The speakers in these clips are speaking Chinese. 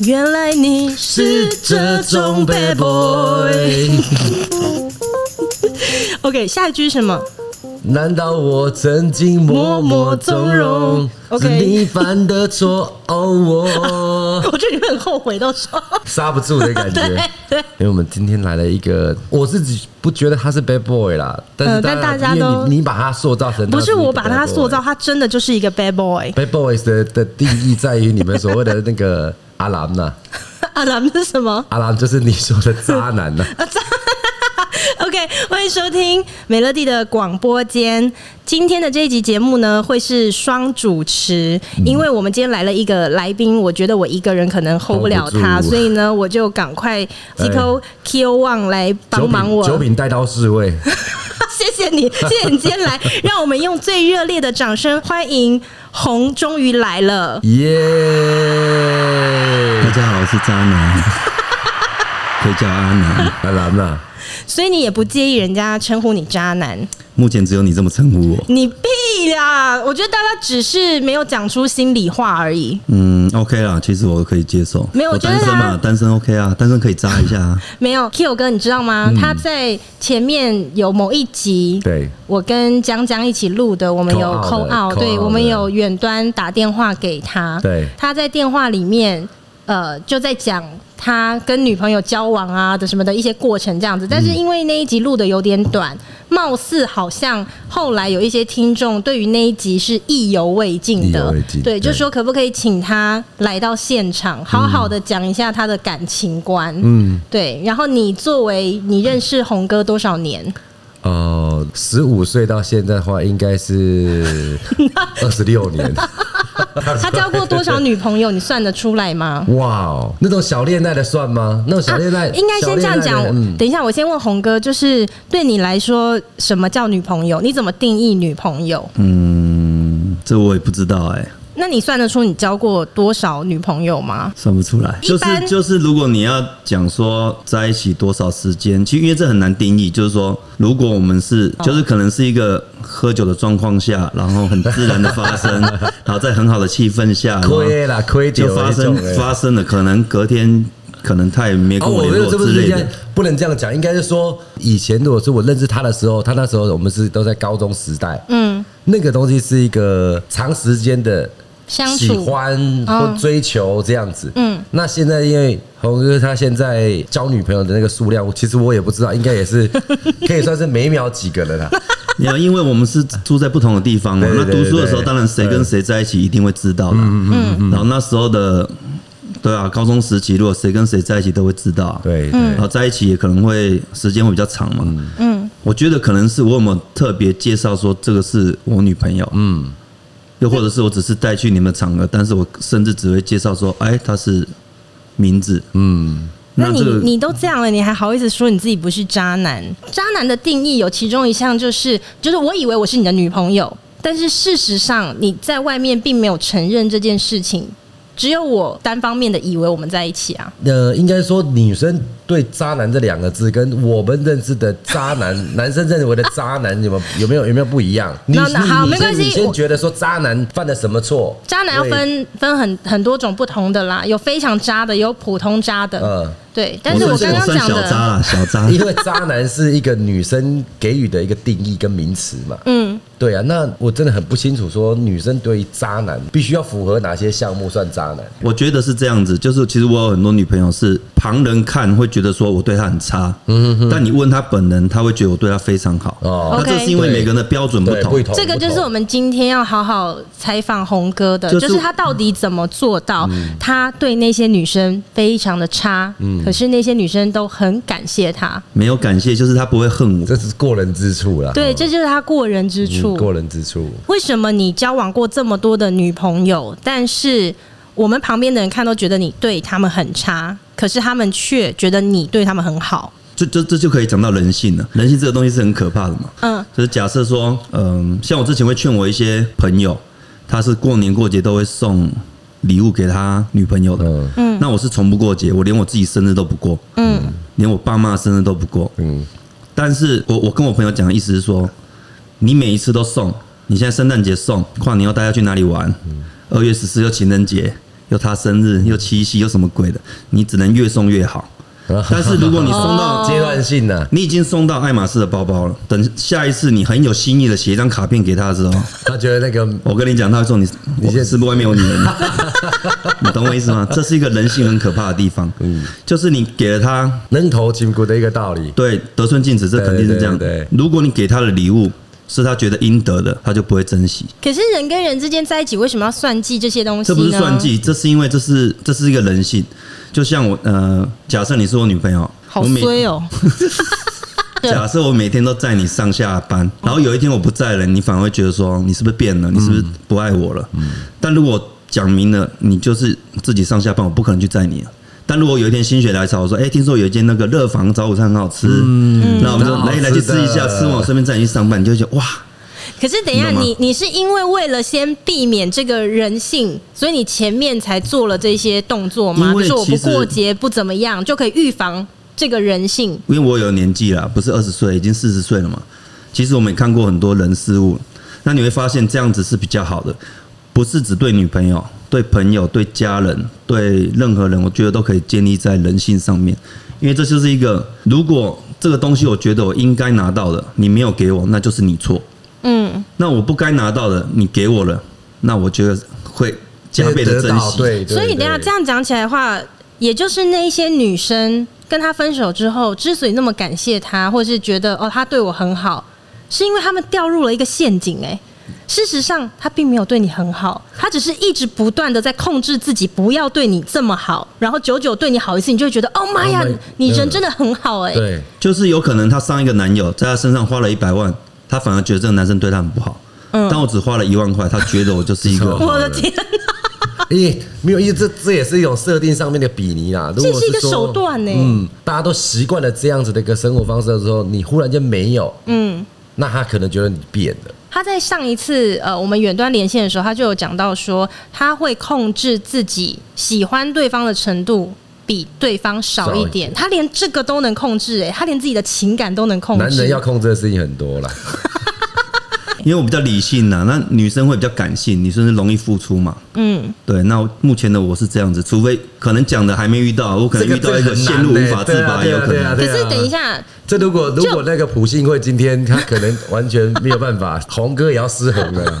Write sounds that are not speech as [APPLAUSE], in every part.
原来你是这种 bad boy。[LAUGHS] OK，下一句是什么？难道我曾经默默纵容.是你犯的错哦，我 [LAUGHS] 我觉得你会很后悔，到时候刹不住的感觉。[LAUGHS] 对，因为我们今天来了一个，我自己不觉得他是 bad boy 啦，但是大、呃、但大家都你，你把他塑造成，不是我把他塑造，他真的就是一个 bad boy。bad boys 的的定义在于你们所谓的那个阿兰呐，阿兰是什么？阿兰就是你说的渣男呐。[LAUGHS] [LAUGHS] OK，欢迎收听美乐蒂的广播间。今天的这一集节目呢，会是双主持，因为我们今天来了一个来宾，我觉得我一个人可能 hold 不了他，所以呢，我就赶快 Kio Wang 来帮忙我。九品带刀侍卫，[LAUGHS] [LAUGHS] 谢谢你，谢谢你今天来，[LAUGHS] 让我们用最热烈的掌声欢迎红，终于来了，耶、yeah！大家好，我是渣男，[LAUGHS] 可以叫阿南，阿南呐。所以你也不介意人家称呼你渣男？目前只有你这么称呼我。你屁啦！我觉得大家只是没有讲出心里话而已。嗯，OK 啦，其实我可以接受。没有，我单身嘛，单身 OK 啊，单身可以扎一下啊。[LAUGHS] 没有，Kio 哥，你知道吗？嗯，他在前面有某一集，对，我跟江江一起录的，我们有 call out，对，我们有远端打电话给他，对，他在电话里面。呃，就在讲他跟女朋友交往啊的什么的一些过程这样子，但是因为那一集录的有点短，貌似好像后来有一些听众对于那一集是意犹未尽的，对，就说可不可以请他来到现场，好好的讲一下他的感情观，嗯，对，然后你作为你认识红哥多少年？呃，十五岁到现在的话，应该是 [LAUGHS] 二十六年。[LAUGHS] 他交过多少女朋友？你算得出来吗？哇哦，那种小恋爱的算吗？那种小恋爱、啊、应该先这样讲、嗯。等一下，我先问红哥，就是对你来说，什么叫女朋友？你怎么定义女朋友？嗯，这我也不知道哎、欸。那你算得出你交过多少女朋友吗？算不出来，就是就是，如果你要讲说在一起多少时间，其实因为这很难定义。就是说，如果我们是，就是可能是一个喝酒的状况下，然后很自然的发生，[LAUGHS] 然后在很好的气氛下，亏了亏就发生发生了，可能隔天可能他也没跟我联络之类的，不能这样讲，应该是说以前如果是我认识他的时候，他那时候我们是都在高中时代，嗯，那个东西是一个长时间的。喜欢或追求这样子，嗯，那现在因为红哥他现在交女朋友的那个数量，其实我也不知道，应该也是 [LAUGHS] 可以算是每秒几个的啦。你要因为我们是住在不同的地方嘛，那读书的时候，当然谁跟谁在一起一定会知道的。嗯嗯，然后那时候的，对啊，高中时期如果谁跟谁在一起都会知道，对，然后在一起也可能会时间会比较长嘛。嗯，我觉得可能是我有没有特别介绍说这个是我女朋友，嗯。又或者是我只是带去你们场合，但是我甚至只会介绍说，哎，他是名字，嗯。那你你都这样了，你还好意思说你自己不是渣男？渣男的定义有其中一项就是，就是我以为我是你的女朋友，但是事实上你在外面并没有承认这件事情，只有我单方面的以为我们在一起啊。呃，应该说女生。对“渣男”这两个字，跟我们认识的渣男，[LAUGHS] 男生认为的渣男，有没有有没有有没有不一样？[LAUGHS] 那那好，没关系。你先觉得说渣男犯了什么错？渣男要分分很很多种不同的啦，有非常渣的，有普通渣的。嗯，对。但是我刚刚讲的小渣，小渣，[LAUGHS] 因为渣男是一个女生给予的一个定义跟名词嘛。嗯，对啊。那我真的很不清楚，说女生对于渣男必须要符合哪些项目算渣男？我觉得是这样子，就是其实我有很多女朋友是旁人看会觉得。说我对她很差，嗯，但你问她本人，她会觉得我对她非常好。哦，那这是因为每个人的标准不同。这个就是我们今天要好好采访红哥的，就是他到底怎么做到他对那些女生非常的差，嗯，可是那些女生都很感谢他。没有感谢，就是他不会恨我，这是过人之处啦。对，这就是他过人之处。过人之处。为什么你交往过这么多的女朋友，但是我们旁边的人看都觉得你对他们很差？可是他们却觉得你对他们很好，这这这就可以讲到人性了。人性这个东西是很可怕的嘛。嗯，就是假设说，嗯，像我之前会劝我一些朋友，他是过年过节都会送礼物给他女朋友的。嗯，那我是从不过节，我连我自己生日都不过。嗯，连我爸妈生日都不过。嗯，但是我我跟我朋友讲的意思是说，你每一次都送，你现在圣诞节送，跨年要带他去哪里玩？二月十四又情人节。又他生日又七夕又什么鬼的，你只能越送越好。[LAUGHS] 但是如果你送到阶段性的，你已经送到爱马仕的包包了，等下一次你很有心意的写一张卡片给他的时候，他觉得那个，我跟你讲，他会说你，你现在是不是外面有女人？[LAUGHS] 你懂我意思吗？这是一个人性很可怕的地方，嗯，就是你给了他人头金骨的一个道理，对，得寸进尺，这肯定是这样的。如果你给他的礼物是他觉得应得的，他就不会珍惜。可是人跟人之间在一起，为什么要算计这些东西？这不是算计，这是因为这是这是一个人性。就像我呃，假设你是我女朋友，好衰哦。[LAUGHS] 假设我每天都载你上下班，然后有一天我不在了，你反而会觉得说你是不是变了？你是不是不爱我了？嗯。但如果讲明了，你就是自己上下班，我不可能去载你了。但如果有一天心血来潮，我说，哎，听说有一间那个热房早午餐很好吃，嗯，那我们就来来去吃一下，吃完我顺便载你去上班，你就会觉得哇。可是等一下，你你是因为为了先避免这个人性，所以你前面才做了这些动作吗？就是我不过节不怎么样，就可以预防这个人性。因为我有年纪了，不是二十岁，已经四十岁了嘛。其实我们也看过很多人事物，那你会发现这样子是比较好的，不是只对女朋友、对朋友、对家人、对任何人，我觉得都可以建立在人性上面。因为这就是一个，如果这个东西我觉得我应该拿到的，你没有给我，那就是你错。嗯，那我不该拿到的，你给我了，那我觉得会加倍的珍惜。对，所以等下这样讲起来的话，也就是那一些女生跟他分手之后，之所以那么感谢他，或是觉得哦他对我很好，是因为他们掉入了一个陷阱。哎，事实上他并没有对你很好，他只是一直不断的在控制自己，不要对你这么好，然后久久对你好一次，你就会觉得哦妈呀，你人真的很好哎。对，就是有可能他上一个男友在他身上花了一百万。他反而觉得这个男生对他很不好，嗯，但我只花了一万块，他觉得我就是一个。[LAUGHS] 我的天咦！[LAUGHS] 欸，没有意思，这这也是一种设定上面的比拟啦。[LAUGHS] 这是一个手段呢。嗯，大家都习惯了这样子的一个生活方式的时候，你忽然间没有，嗯，那他可能觉得你变了。他在上一次呃，我们远端连线的时候，他就有讲到说，他会控制自己喜欢对方的程度。比对方少一点，他连这个都能控制哎，他连自己的情感都能控制。男人要控制的事情很多啦，因为我比较理性呐，那女生会比较感性，女生是容易付出嘛。嗯，对。那目前的我是这样子，除非可能讲的还没遇到，我可能遇到一个陷入无法自拔，有可能。可是等一下，这如果如果那个普信会今天他可能完全没有办法，红哥也要失衡了。[LAUGHS]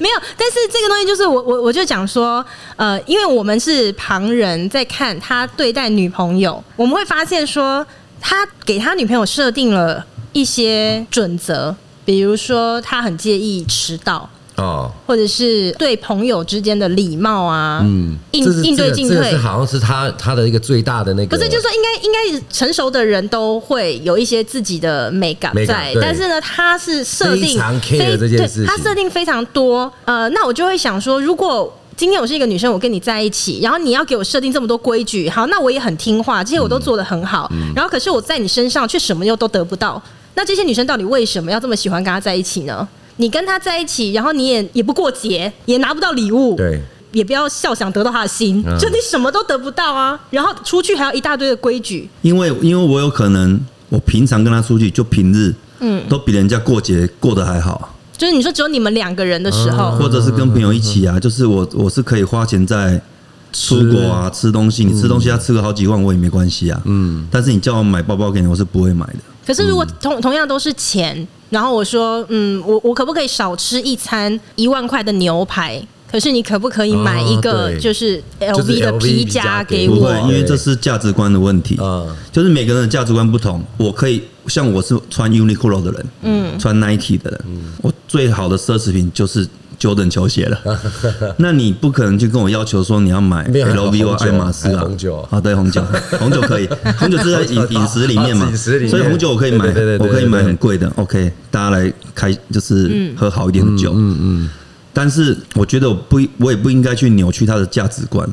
没有，但是这个东西就是我我我就讲说，呃，因为我们是旁人在看他对待女朋友，我们会发现说，他给他女朋友设定了一些准则，比如说他很介意迟到。哦，或者是对朋友之间的礼貌啊，嗯，应应对进退，这好像是他他的一个最大的那个。不是，就是说应该应该成熟的人都会有一些自己的美感在，但是呢，他是设定非常 care 这件事情，他设定非常多。呃，那我就会想说，如果今天我是一个女生，我跟你在一起，然后你要给我设定这么多规矩，好，那我也很听话，这些我都做得很好，嗯，然后可是我在你身上却什么又都得不到，那这些女生到底为什么要这么喜欢跟他在一起呢？你跟他在一起，然后你也也不过节，也拿不到礼物，对，也不要笑想得到他的心，嗯、就你什么都得不到啊。然后出去还有一大堆的规矩，因为因为我有可能，我平常跟他出去就平日，嗯，都比人家过节过得还好。就是你说只有你们两个人的时候，或者是跟朋友一起啊，就是我我是可以花钱在出国啊吃东西，你吃东西要吃个好几万我也没关系啊，嗯，但是你叫我买包包给你，我是不会买的。可是如果同同样都是钱。然后我说，嗯，我我可不可以少吃一餐一万块的牛排？可是你可不可以买一个就是 LV 的皮夹给我？因为这是价值观的问题。嗯，就是每个人的价值观不同。我可以像我是穿 Uniqlo 的人，嗯，穿 Nike 的人，我最好的奢侈品就是。Jordan 球鞋了，[LAUGHS] 那你不可能就跟我要求说你要买 LV 或爱马仕啊？红酒啊，对，红酒，[LAUGHS] 红酒可以，红酒是在 [LAUGHS] 饮饮食里面嘛，所以红酒我可以买，我可以买很贵的。OK，大家来开就是喝好一点的酒，嗯嗯。但是我觉得我不，我也不应该去扭曲他的价值观。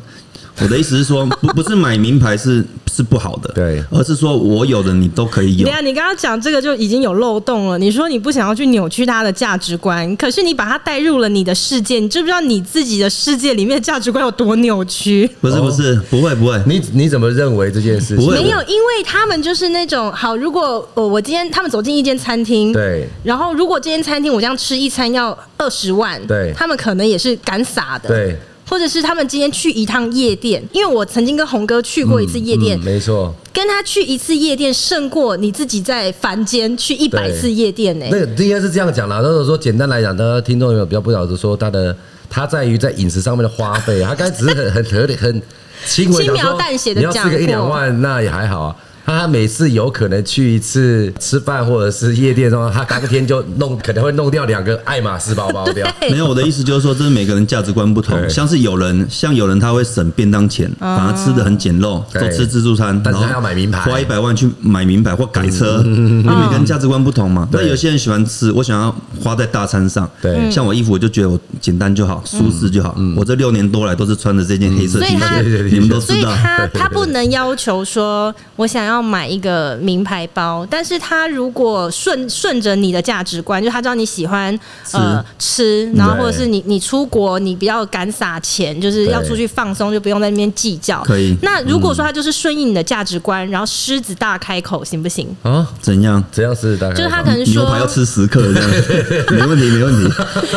我的意思是说，不不是买名牌是是不好的，对，而是说我有的你都可以有。对啊，你刚刚讲这个就已经有漏洞了。你说你不想要去扭曲他的价值观，可是你把他带入了你的世界，你知不知道你自己的世界里面的价值观有多扭曲？不是不是，不会不会，你你怎么认为这件事情？不会，没有，因为他们就是那种好，如果我我今天他们走进一间餐厅，对，然后如果这间餐厅我这样吃一餐要二十万，对，他们可能也是敢撒的，对。或者是他们今天去一趟夜店，因为我曾经跟红哥去过一次夜店，嗯嗯、没错，跟他去一次夜店胜过你自己在凡间去一百次夜店呢、欸。那个应该是这样讲啦。如果说简单来讲，听众有没有比较不晓得说他的他在于在饮食上面的花费，他刚才只是很很很很轻描淡写的讲，你要吃个一两万那也还好啊。他每次有可能去一次吃饭或者是夜店的话，他当天就弄可能会弄掉两个爱马仕包包掉。[LAUGHS] 没有，我的意思就是说，这是每个人价值观不同。像是有人，像有人他会省便当钱，反而吃的很简陋，都吃自助餐，但是他要买名牌，花一百万去买名牌或改车。因为每个人价值观不同嘛。那有些人喜欢吃，我想要花在大餐上。对，像我衣服，我就觉得我简单就好，舒适就好。我这六年多来都是穿着这件黑色 T 恤，你们都知道。所以他他不能要求说我想要买一个。名牌包，但是他如果顺顺着你的价值观，就他知道你喜欢呃吃，然后或者是你你出国你比较敢撒钱，就是要出去放松，就不用在那边计较。可以。那如果说他就是顺应你的价值观，然后狮子大开口，行不行？啊？怎样？怎样狮子大开口？就是他可能说牛排要吃十克 [LAUGHS] 这样，没问题，没问题。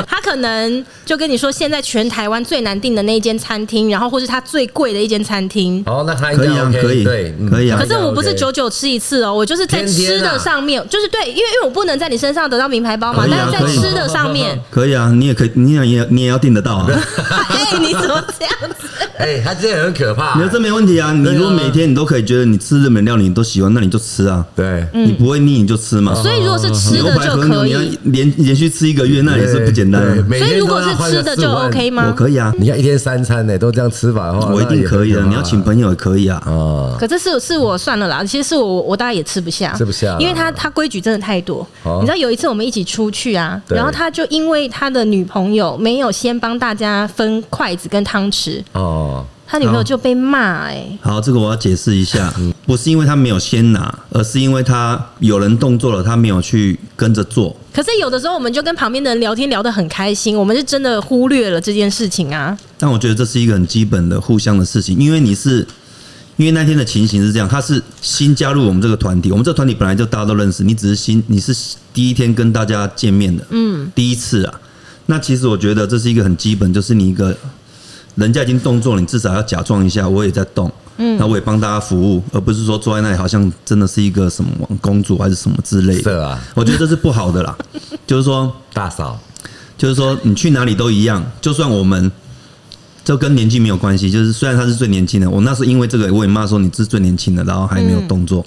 他可能就跟你说，现在全台湾最难订的那一间餐厅，然后或是他最贵的一间餐厅。哦，那他可以啊，可以，对，可以啊。可是我不是久久吃一次。哦，我就是在吃的上面，就是对，因为因为我不能在你身上得到名牌包嘛，但是在吃的上面可以啊，你也可以，你也你也要订得到啊。[LAUGHS] 哎，你怎么这样子？[LAUGHS] 哎，他这样很可怕。你说这没问题啊，你如果每天你都可以觉得你吃日本料理你都喜欢，那你就吃啊。对，你不会腻你就吃嘛。所以如果是吃的就可以，你要连连续吃一个月，那也是不简单。所以如果是吃的就 OK 吗？我可以啊，你看一天三餐呢，都这样吃法的话，我一定可以的。你要请朋友也可以啊。啊，可这是是我算了啦，其实是我我大概也吃不下。吃不下，因为他他规矩真的太多。你知道有一次我们一起出去啊，然后他就因为他的女朋友没有先帮大家分筷子跟汤匙哦，他女朋友就被骂哎。好，这个我要解释一下，[LAUGHS] 不是因为他没有先拿，而是因为他有人动作了，他没有去跟着做。可是有的时候我们就跟旁边的人聊天聊得很开心，我们是真的忽略了这件事情啊。但我觉得这是一个很基本的互相的事情，因为你是。因为那天的情形是这样，他是新加入我们这个团体，我们这个团体本来就大家都认识，你只是新，你是第一天跟大家见面的，嗯，第一次啊。那其实我觉得这是一个很基本，就是你一个人家已经动作了，你至少要假装一下，我也在动，嗯，那我也帮大家服务，而不是说坐在那里好像真的是一个什么公主还是什么之类的，是啊，我觉得这是不好的啦。[LAUGHS] 就是说大嫂，就是说你去哪里都一样，就算我们。这跟年纪没有关系，就是虽然他是最年轻的，我那时候因为这个我也骂说你是最年轻的，然后还没有动作。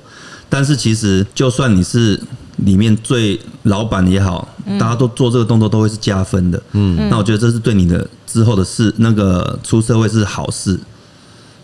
但是其实就算你是里面最老板也好，大家都做这个动作都会是加分的。嗯，那我觉得这是对你的之后的事，那个出社会是好事。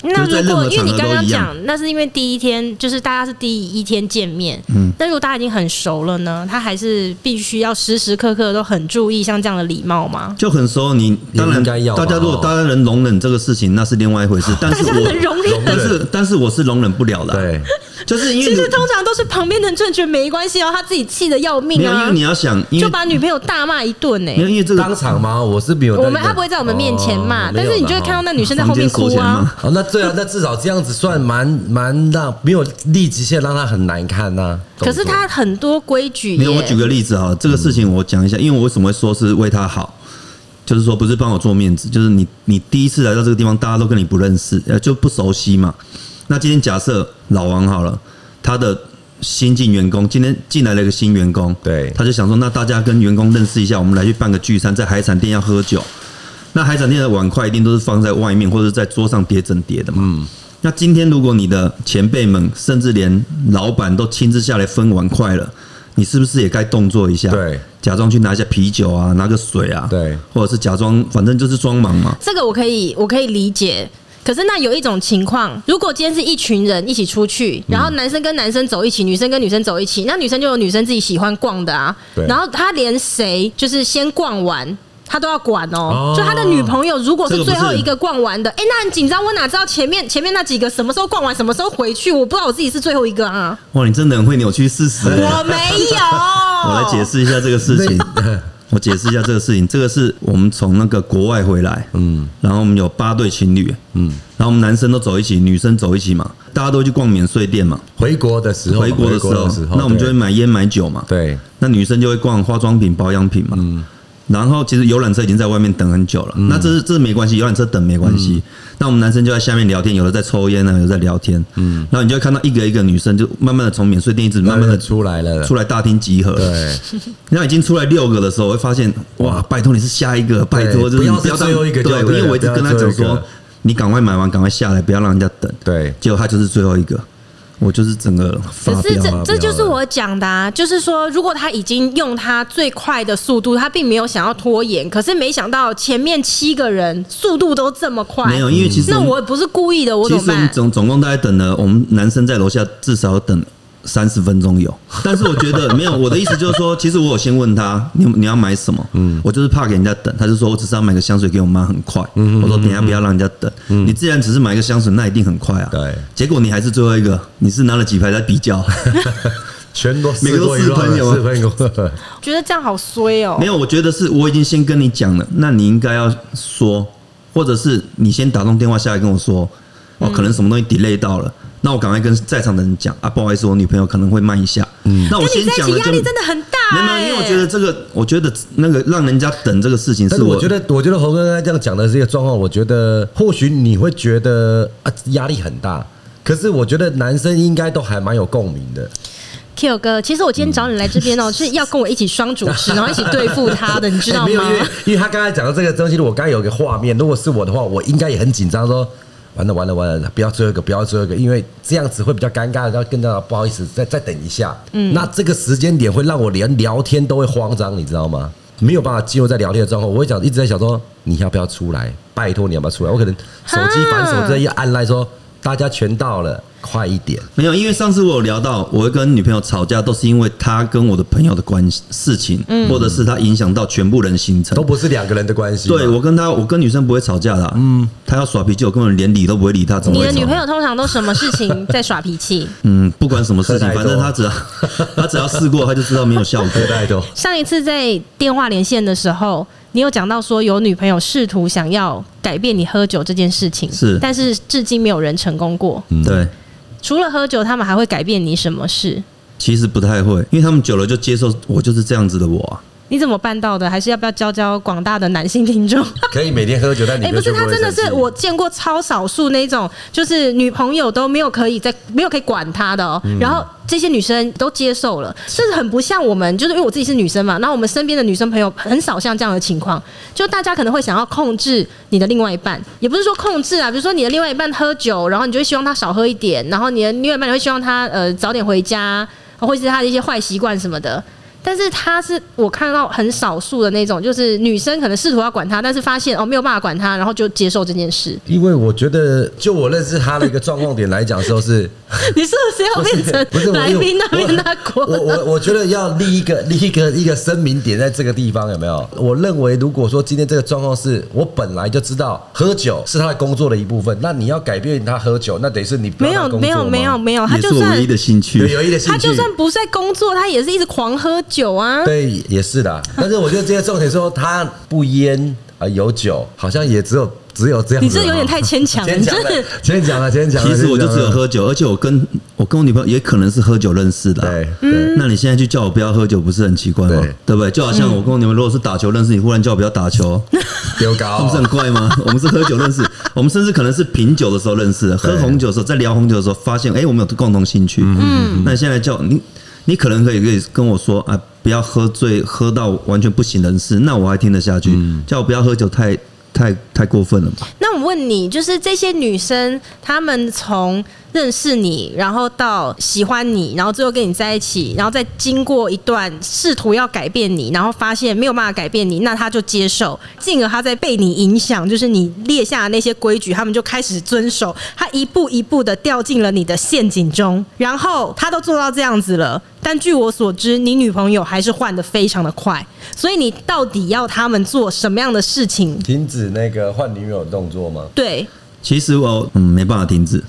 那如果因为你刚刚讲，那是因为第一天就是大家是第一天见面，嗯，那如果大家已经很熟了呢，他还是必须要时时刻刻都很注意像这样的礼貌吗？就很熟，你当然该要。大家如果大家能容忍这个事情，那是另外一回事。但是我 [LAUGHS] 能容忍，但是但是我是容忍不了的。对，就是因为其实通常都是旁边的人觉得没关系哦，他自己气得要命啊。因为你要想，就把女朋友大骂一顿呢。因为这个当场吗？我是没有。我们他不会在我们面前骂，但是你就会看到那女生在后面哭啊。哦，那对啊，那至少这样。子算蛮蛮让没有立即性让他很难看呐、啊。可是他很多规矩。没有，我举个例子啊，这个事情我讲一下，因为我为什么会说是为他好，就是说不是帮我做面子，就是你你第一次来到这个地方，大家都跟你不认识，呃，就不熟悉嘛。那今天假设老王好了，他的新进员工今天进来了一个新员工，对，他就想说，那大家跟员工认识一下，我们来去办个聚餐，在海产店要喝酒，那海产店的碗筷一定都是放在外面或者在桌上叠整叠的嘛。嗯那今天如果你的前辈们，甚至连老板都亲自下来分碗筷了，你是不是也该动作一下？对，假装去拿一下啤酒啊，拿个水啊，对，或者是假装，反正就是装忙嘛。这个我可以，我可以理解。可是那有一种情况，如果今天是一群人一起出去，然后男生跟男生走一起，女生跟女生走一起，那女生就有女生自己喜欢逛的啊。对。然后他连谁就是先逛完。他都要管哦，就他的女朋友如果是最后一个逛完的，哎，那很紧张。我哪知道前面前面那几个什么时候逛完，什么时候回去？我不知道我自己是最后一个啊。哇，你真的很会扭曲事实。我没有。[LAUGHS] 我来解释一下这个事情。[LAUGHS] 我解释一下这个事情。这个是我们从那个国外回来，嗯，然后我们有八对情侣，嗯，然后我们男生都走一起，女生走一起嘛，大家都去逛免税店嘛。回国的时候，回国的时候，那我们就会买烟买酒嘛。对，那女生就会逛化妆品、保养品嘛。嗯。然后其实游览车已经在外面等很久了，嗯、那这是这是没关系，游览车等没关系。嗯、那我们男生就在下面聊天，有的在抽烟呢，有的在聊天。嗯，然后你就会看到一个一个女生就慢慢的从免税店一直慢慢的出来了，出来大厅集合。对，[LAUGHS] 那已经出来六个的时候，我会发现哇，拜托你是下一个，拜托就是不要最后一个，对，因为我一直跟他讲说，你赶快买完，赶快下来，不要让人家等。对，结果他就是最后一个。我就是整个，可是这这就是我讲的啊，就是说，如果他已经用他最快的速度，他并没有想要拖延，可是没想到前面七个人速度都这么快，没有，因为其实那我不是故意的，我怎么办？总总共大概等了，我们男生在楼下至少要等。三十分钟有，但是我觉得 [LAUGHS] 没有。我的意思就是说，其实我有先问他，你你要买什么？嗯，我就是怕给人家等。他就说我只是要买个香水给我妈，很快。嗯，我说等下不要让人家等。嗯，你既然只是买一个香水，那一定很快啊。对，结果你还是最后一个，你是拿了几排在比较？[LAUGHS] 全都每个都是朋友，朋友。[LAUGHS] 觉得这样好衰哦。没有，我觉得是我已经先跟你讲了，那你应该要说，或者是你先打通电话下来跟我说，哦，可能什么东西 delay 到了。那我赶快跟在场的人讲啊，不好意思，我女朋友可能会慢一下。嗯，那我先讲了，压力真的很大。没有，因为我觉得这个，我觉得那个让人家等这个事情是我，我觉得，我觉得侯哥刚才这样讲的这个状况，我觉得或许你会觉得啊压力很大，可是我觉得男生应该都还蛮有共鸣的。Kio 哥，其实我今天找你来这边哦，是要跟我一起双主持，然后一起对付他的，你知道 [LAUGHS] 吗？因为因为他刚才讲到这个东西，我刚才有个画面，如果是我的话，我应该也很紧张说。完了完了完了！不要最后一个，不要最后一个，因为这样子会比较尴尬。然后更加不好意思，再再等一下。嗯，那这个时间点会让我连聊天都会慌张，你知道吗？没有办法进入在聊天的状况。我会想一直在想说，你要不要出来？拜托你要不要出来？我可能手机反手这一按来说，大家全到了。快一点，没有，因为上次我有聊到，我会跟女朋友吵架，都是因为她跟我的朋友的关系事情，嗯、或者是她影响到全部人行程，都不是两个人的关系。对，我跟她，我跟女生不会吵架的，嗯，她要耍脾气，我根本连理都不会理她。怎么你的女朋友通常都什么事情在耍脾气？[LAUGHS] 嗯，不管什么事情，反正她只要 [LAUGHS] 她只要试过，她就知道没有效果。上一次在电话连线的时候，你有讲到说有女朋友试图想要改变你喝酒这件事情，是，但是至今没有人成功过。嗯、对。除了喝酒，他们还会改变你什么事？其实不太会，因为他们久了就接受我就是这样子的我啊。你怎么办到的？还是要不要教教广大的男性听众？[LAUGHS] 可以每天喝酒，但你哎，欸、不是，他真的是我见过超少数那种，就是女朋友都没有可以在没有可以管他的哦、喔。嗯、然后这些女生都接受了，甚至很不像我们，就是因为我自己是女生嘛。然后我们身边的女生朋友很少像这样的情况，就大家可能会想要控制你的另外一半，也不是说控制啊，比如说你的另外一半喝酒，然后你就会希望他少喝一点，然后你的另外一半你会希望他呃早点回家，或者是他的一些坏习惯什么的。但是他是我看到很少数的那种，就是女生可能试图要管他，但是发现哦没有办法管他，然后就接受这件事。因为我觉得，就我认识他的一个状况点来讲，时候是你是不是要变成来宾那边那国？我我我觉得要立一个 [LAUGHS] 立一个一个声明点在这个地方有没有？我认为如果说今天这个状况是我本来就知道喝酒是他的工作的一部分，那你要改变他喝酒，那等于是你没有没有没有没有，他就算唯一的兴趣，唯一的兴趣，他就算不是在工作，他也是一直狂喝酒。酒啊，对，也是的。但是我觉得这些重点说他不烟啊，有酒，好像也只有只有这样。你这有点太牵强了，牵强了，牵强了，[LAUGHS] 牵强了。其实我就只有喝酒，而且我跟我跟我女朋友也可能是喝酒认识的。对，那你现在去叫我不要喝酒，不是很奇怪吗？对不对？就好像我跟我女朋友如果是打球认识，你忽然叫我不要打球，丢高，不是很怪吗？[LAUGHS] 我们是喝酒认识，我们甚至可能是品酒的时候认识的，喝红酒的时候，在聊红酒的时候发现，哎，我们有共同兴趣。嗯，那你现在叫你。你可能可以可以跟我说啊，不要喝醉，喝到完全不省人事，那我还听得下去。嗯、叫我不要喝酒，太太太过分了吧？那我问你，就是这些女生，她们从。认识你，然后到喜欢你，然后最后跟你在一起，然后再经过一段试图要改变你，然后发现没有办法改变你，那他就接受，进而他在被你影响，就是你列下的那些规矩，他们就开始遵守，他一步一步的掉进了你的陷阱中，然后他都做到这样子了，但据我所知，你女朋友还是换得非常的快，所以你到底要他们做什么样的事情？停止那个换女友的动作吗？对。其实我嗯没办法停止，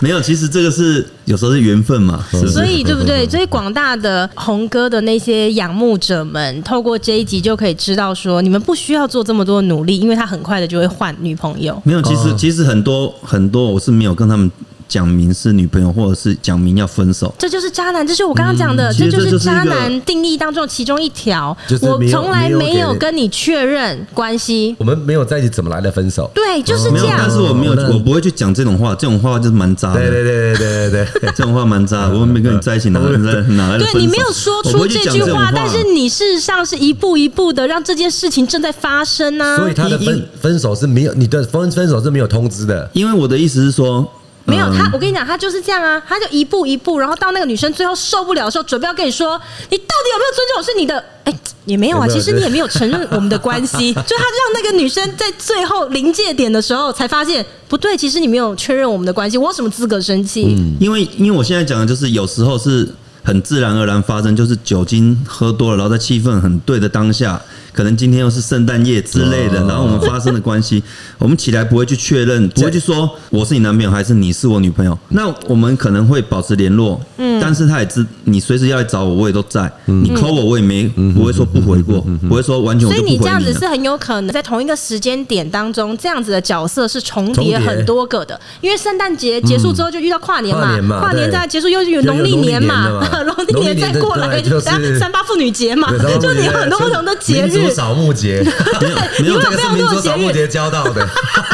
没有。其实这个是有时候是缘分嘛，是是所以对不对？所以广大的红哥的那些仰慕者们，透过这一集就可以知道说，你们不需要做这么多努力，因为他很快的就会换女朋友。没有，其实其实很多很多我是没有跟他们讲明是女朋友，或者是讲明要分手，这就是渣男。这是我刚刚讲的，这就是渣男定义当中其中一条。我从来没有跟你确认关系，我们没有在一起，怎么来的分手？对，就是这样。但是我没有，我不会去讲这种话，这种话就是蛮渣的。对对对对对对，[LAUGHS] 这种话蛮渣。我们没跟你在一起，哪来 [LAUGHS] 哪来的？对，你没有说出这句话，但是你事实上是一步一步的让这件事情正在发生呢。所以他的分分手是没有，你的分分手是没有通知的。因为我的意思是说。没有他，我跟你讲，他就是这样啊，他就一步一步，然后到那个女生最后受不了的时候，准备要跟你说，你到底有没有尊重我是你的？哎，也没有啊，其实你也没有承认我们的关系，[LAUGHS] 就他让那个女生在最后临界点的时候才发现不对，其实你没有确认我们的关系，我有什么资格生气？嗯，因为因为我现在讲的就是有时候是很自然而然发生，就是酒精喝多了，然后在气氛很对的当下。可能今天又是圣诞夜之类的，然后我们发生的关系，[LAUGHS] 我们起来不会去确认，不会去说我是你男朋友还是你是我女朋友。那我们可能会保持联络，嗯，但是他也知你随时要来找我，我也都在。你 call 我，我也没不会说不回过，不会说完全。所以你这样子是很有可能在同一个时间点当中，这样子的角色是重叠很多个的。因为圣诞节结束之后就遇到跨年嘛，跨年再结束又有农历年嘛，[LAUGHS] 农历年再过来就是三八妇女节嘛，就你有很多不同的节日。扫墓节，[LAUGHS] 没有，没有这个是民族扫墓节教到的，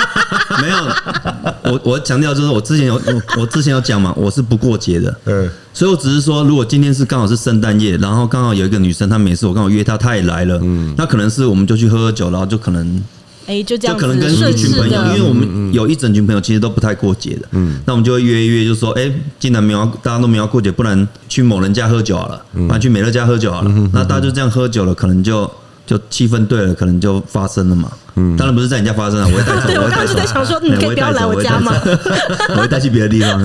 [LAUGHS] 没有。我我强调就是我之前有我我之前有讲嘛，我是不过节的，嗯，所以我只是说，如果今天是刚好是圣诞夜，然后刚好有一个女生，她没事，我刚好约她，她也来了，嗯，那可能是我们就去喝喝酒，然后就可能，哎，就这样，就可能跟一群朋友，因为我们有一整群朋友其实都不太过节的，嗯，那我们就会约一约，就说，哎，既然没有大家都没有过节，不然去某人家喝酒好了，不然去美乐家喝酒好了，那大家就这样喝酒了，可能就。就气氛对了，可能就发生了嘛。嗯，当然不是在你家发生了，我会带 [LAUGHS] 走。对，我刚刚就在想说，你可以不要来我家吗？我会带去别的地方。[LAUGHS]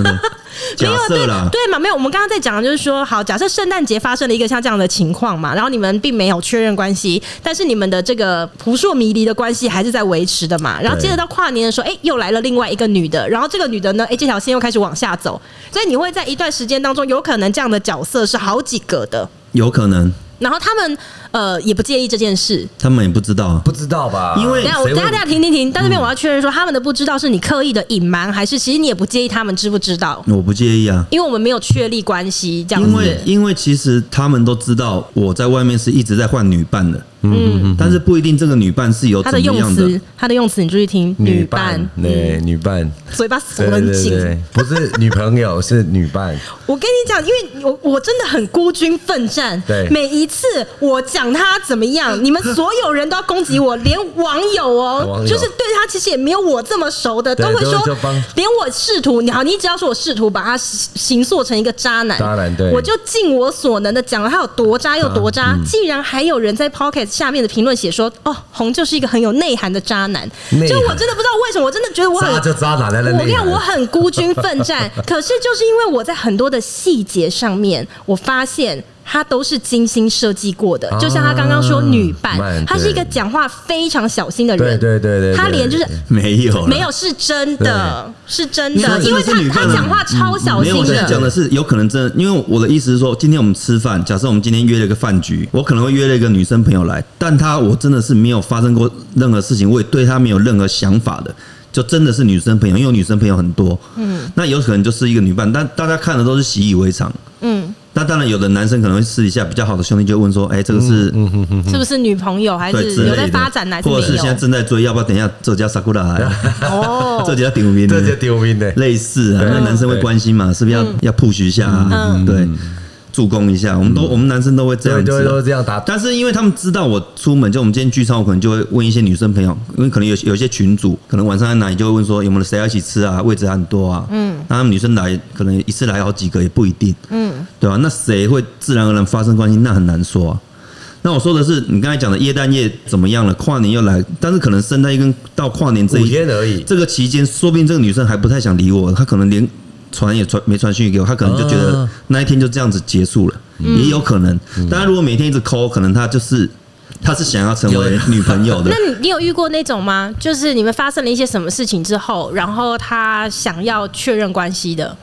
没有对，对嘛？没有，我们刚刚在讲的就是说，好，假设圣诞节发生了一个像这样的情况嘛，然后你们并没有确认关系，但是你们的这个扑朔迷离的关系还是在维持的嘛。然后接着到跨年的时候，哎，又来了另外一个女的，然后这个女的呢，哎，这条线又开始往下走，所以你会在一段时间当中，有可能这样的角色是好几个的，有可能。然后他们呃也不介意这件事，他们也不知道，不知道吧？因为等下我等下等下停停停，但这边我要确认说，他们的不知道是你刻意的隐瞒，还是其实你也不介意他们知不知道？我不介意啊，因为我们没有确立关系，这样子。因为因为其实他们都知道我在外面是一直在换女伴的。嗯，但是不一定这个女伴是有怎么样的。他的用词，他的用词，你注意听。女伴，对，女伴，嘴巴锁很紧，不是女朋友，是女伴。我跟你讲，因为我我真的很孤军奋战。对，每一次我讲他怎么样，[LAUGHS] 你们所有人都要攻击我，连网友哦，就是对他其实也没有我这么熟的，都会说，连我试图，你好，你只要说我试图把他形塑成一个渣男，渣男，对，我就尽我所能的讲了他有多渣又多渣。既然还有人在 Pocket。下面的评论写说：“哦，红就是一个很有内涵的渣男。”就我真的不知道为什么，我真的觉得我很渣，渣男的。我看我很孤军奋战，[LAUGHS] 可是就是因为我在很多的细节上面，我发现。他都是精心设计过的，就像他刚刚说女伴，他是一个讲话非常小心的人。对对对，他连就是没有没有是真的，是真的，因为他他讲话超小心的。没有，讲的是有可能真的，因为我的意思是说，今天我们吃饭，假设我们今天约了一个饭局，我可能会约了一个女生朋友来，但她我真的是没有发生过任何事情，我也对她没有任何想法的，就真的是女生朋友，因为女生朋友很多，嗯，那有可能就是一个女伴，但大家看的都是习以为常，嗯。那当然，有的男生可能会私底下比较好的兄弟就问说：“哎，这个是是不是女朋友，还是有在发展，还是或者是现在正在追？要不要等一下这家萨库拉来？哦，这家丢兵，这家丢名的类似啊，那男生会关心嘛？是不是要要 push 一下啊？对。”助攻一下，我们都我们男生都会这样子，都都这样打。但是因为他们知道我出门，就我们今天聚餐，我可能就会问一些女生朋友，因为可能有有些群主，可能晚上在哪里就会问说有没有谁要一起吃啊，位置很多啊。嗯，那他们女生来，可能一次来好几个也不一定。嗯，对吧？那谁会自然而然发生关系？那很难说啊。那我说的是，你刚才讲的耶诞夜怎么样了？跨年又来，但是可能圣诞夜跟到跨年这一天而已。这个期间，说不定这个女生还不太想理我，她可能连。传也传没传讯息给我，他可能就觉得那一天就这样子结束了，嗯、也有可能。当然，如果每天一直 call，可能他就是他是想要成为女朋友的。[LAUGHS] 那你有遇过那种吗？就是你们发生了一些什么事情之后，然后他想要确认关系的？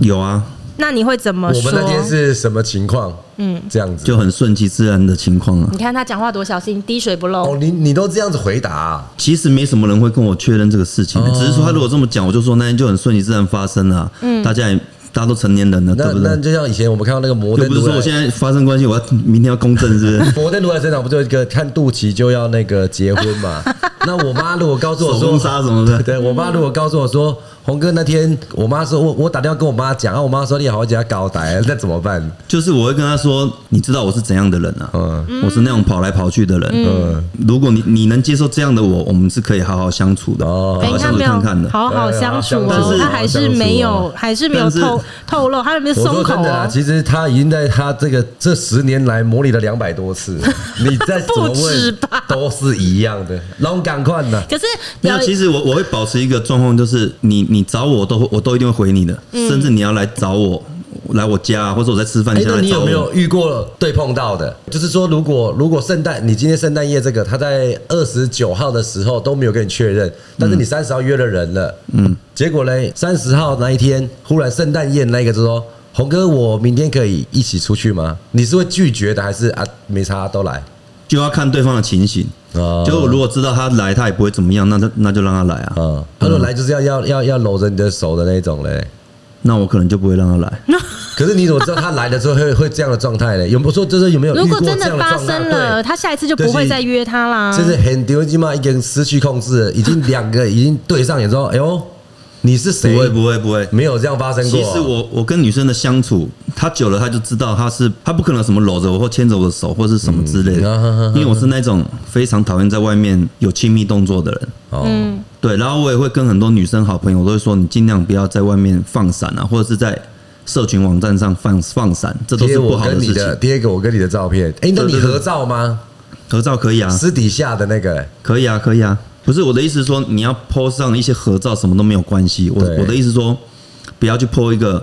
有啊，那你会怎么说？我们那天是什么情况？嗯，这样子就很顺其自然的情况啊。你看他讲话多小心，滴水不漏。哦，你你都这样子回答啊？其实没什么人会跟我确认这个事情，只是说他如果这么讲，我就说那天就很顺其自然发生了。嗯，大家也。大家都成年人了，对不对？那就像以前我们看到那个摩登，不是说我现在发生关系，我要明天要公证，是不是？[LAUGHS] 摩登如来神掌不就一个看肚脐就要那个结婚嘛？那我妈如果告诉我说杀什么的，[LAUGHS] 对我妈如果告诉我说。红哥那天，我妈说我我打电话跟我妈讲，然后我妈说你好好给她交代，那怎么办？就是我会跟她说，你知道我是怎样的人啊？嗯，我是那种跑来跑去的人。嗯，如果你你能接受这样的我，我们是可以好好相处的。哦，好好相处看看的，好好相处。但是他还是没有，还是没有透透露，他有没有松口啊？其实他已经在他这个这十年来模拟了两百多次，[LAUGHS] 你再怎么问都是一样的，龙赶快的。可是没有，其实我我会保持一个状况，就是你你。你找我都我都一定会回你的，甚至你要来找我来我家，或者我在吃饭，你你有没有遇过对碰到的？就是说，如果如果圣诞，你今天圣诞夜这个，他在二十九号的时候都没有跟你确认，但是你三十号约了人了，嗯，结果嘞，三十号那一天忽然圣诞夜那个就说，红哥，我明天可以一起出去吗？你是会拒绝的，还是啊没差都来？就要看对方的情形。就如果知道他来，他也不会怎么样，那他那就让他来啊。嗯，他说来就是要要要要搂着你的手的那种嘞，那我可能就不会让他来。[LAUGHS] 可是你怎么知道他来的时候会会这样的状态呢？有没有说就是有没有？如果真的发生了，他下一次就不会再约他啦。就是很丢机嘛，已经失去控制，已经两个已经对上眼之后，哎呦。你是谁？不会不会不会，没有这样发生过。其实我我跟女生的相处，她久了她就知道，她是她不可能什么搂着我或牵着我的手或是什么之类的，因为我是那种非常讨厌在外面有亲密动作的人。嗯，对。然后我也会跟很多女生好朋友都会说，你尽量不要在外面放闪啊，或者是在社群网站上放放闪，这都是不好的事情。贴一个我跟你的照片，哎，那你合照吗？合照可以啊，私底下的那个可以啊，可以啊。不是我的意思，是说你要 po 上一些合照，什么都没有关系。我我的意思是说，不要去 po 一个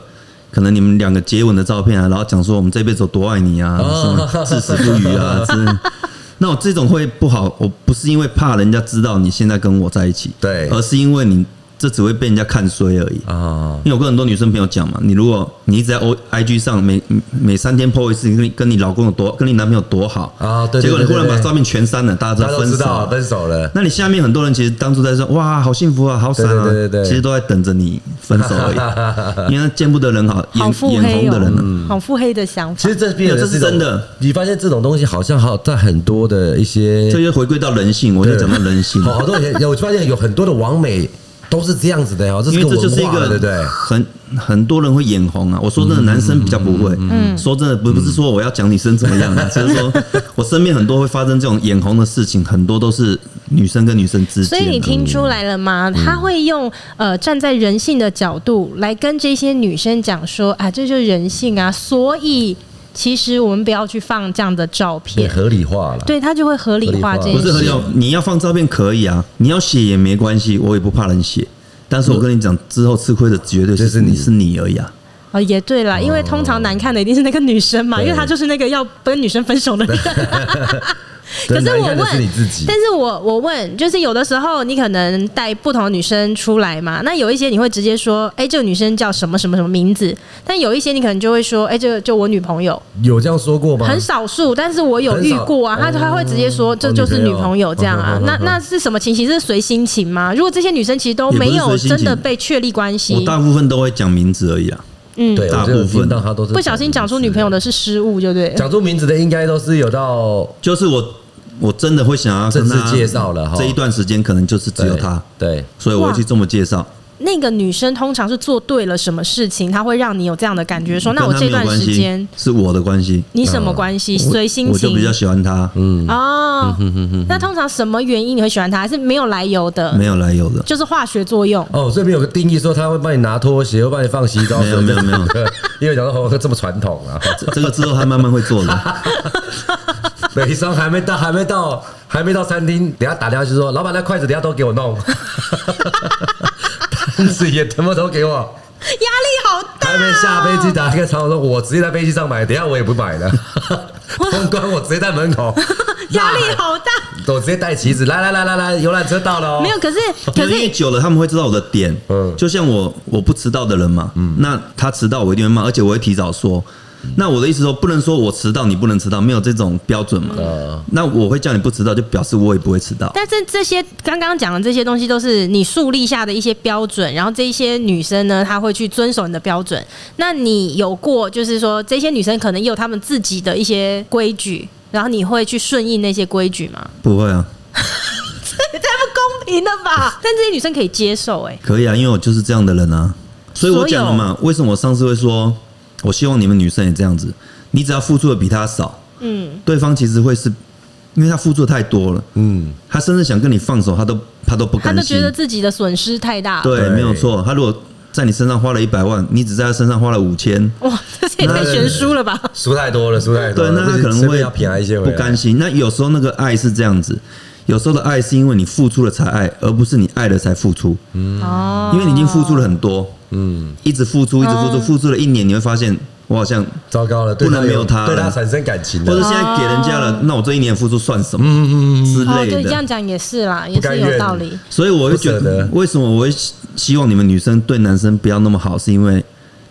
可能你们两个接吻的照片啊，然后讲说我们这辈子有多爱你啊，什么至死不渝啊，[LAUGHS] 那我这种会不好。我不是因为怕人家知道你现在跟我在一起，对，而是因为你。这只会被人家看衰而已啊！因为我跟很多女生朋友讲嘛，你如果你一直在 O I G 上每每三天 po 一次，跟你跟你老公有多，跟你男朋友多好啊，对，结果你忽然把照片全删了，大家都知道分手了。那你下面很多人其实当初在说哇，好幸福啊，好闪啊，对对对，其实都在等着你分手而已。[LAUGHS] 因为见不得人好，眼眼红的人，好腹黑的想法。其实这边这是真的，你发现这种东西好像好在很多的一些，这就回归到人性。我就讲到人性，[LAUGHS] 好多人我发现有很多的网美。都是这样子的哦，因为这就是一个对不对？很很多人会眼红啊。我说真的，男生比较不会。嗯，说真的，不不是说我要讲女生怎么样啊，[LAUGHS] 就是说我身边很多会发生这种眼红的事情，很多都是女生跟女生之间。所以你听出来了吗？他会用呃站在人性的角度来跟这些女生讲说啊，这就是人性啊，所以。其实我们不要去放这样的照片，合理化了。对，他就会合理化这件事。不是合理化，你要放照片可以啊，你要写也没关系，我也不怕人写。但是我跟你讲，之后吃亏的绝对是你是你而已啊。哦，也对了，因为通常难看的一定是那个女生嘛，因为她就是那个要跟女生分手的人。[LAUGHS] 可是我问，但是我我问，就是有的时候你可能带不同的女生出来嘛，那有一些你会直接说，哎，这个女生叫什么什么什么名字？但有一些你可能就会说，哎，这个就我女朋友。有这样说过吗？很少数，但是我有遇过啊，他他会直接说，这就是女朋友这样啊。那那是什么情形？是随心情吗？如果这些女生其实都没有真的被确立关系，我大部分都会讲名字而已啊。嗯，对，大部分到他都是不小心讲出女朋友的是失误，就对。讲出名字的应该都是有到，就是我。我真的会想要正式介绍了哈，这一段时间可能就是只有他，对，所以我会去这么介绍。那个女生通常是做对了什么事情，她会让你有这样的感觉，说那我这段时间是我的关系，你什么关系？随心情，我就比较喜欢她。嗯哦，那通常什么原因你会喜欢她？还是没有来由的？没有来由的，就是化学作用。哦，这边有个定义说他会帮你拿拖鞋，会帮你放洗澡。没有没有没有，[LAUGHS] 因为讲说这么传统啊，这个之后他慢慢会做的。[LAUGHS] [LAUGHS] 北商还没到，还没到，还没到餐厅，等下打电话就说，老板那筷子等下都给我弄，单子也全部都给我，压力好大。还没下飞机打一个长途说，我直接在飞机上买，等下我也不买了，通关我直接在门口，压力好大。我直接带旗子，来来来来来，游览车到了哦。没有，可是可是因为久了他们会知道我的点，嗯，就像我我不迟到的人嘛，嗯，那他迟到我一定会骂，而且我会提早说。那我的意思说，不能说我迟到，你不能迟到，没有这种标准嘛？嗯、那我会叫你不迟到，就表示我也不会迟到。但是这些刚刚讲的这些东西，都是你树立下的一些标准，然后这些女生呢，她会去遵守你的标准。那你有过，就是说这些女生可能也有她们自己的一些规矩，然后你会去顺应那些规矩吗？不会啊，[LAUGHS] 这也太不公平了吧？但这些女生可以接受、欸，哎，可以啊，因为我就是这样的人啊，所以我讲了嘛，为什么我上次会说？我希望你们女生也这样子，你只要付出的比他少，嗯，对方其实会是，因为他付出的太多了，嗯，他甚至想跟你放手，他都他都不甘心，他都觉得自己的损失太大，对，没有错。他如果在你身上花了一百万，你只在他身上花了五千，哇，这也太悬殊了吧？输太多了，输太多了，对，那他可能会要便宜一些，不甘心。那有时候那个爱是这样子，有时候的爱是因为你付出了才爱，而不是你爱了才付出，嗯，哦，因为你已经付出了很多。嗯，一直付出，一直付出，付出了一年，你会发现我好像糟糕了，不能没有他，对他产生感情，或者现在给人家了，那我这一年付出算什么？嗯嗯嗯之类的。对，这样讲也是啦，也是有道理。所以我会觉得，为什么我会希望你们女生对男生不要那么好，是因为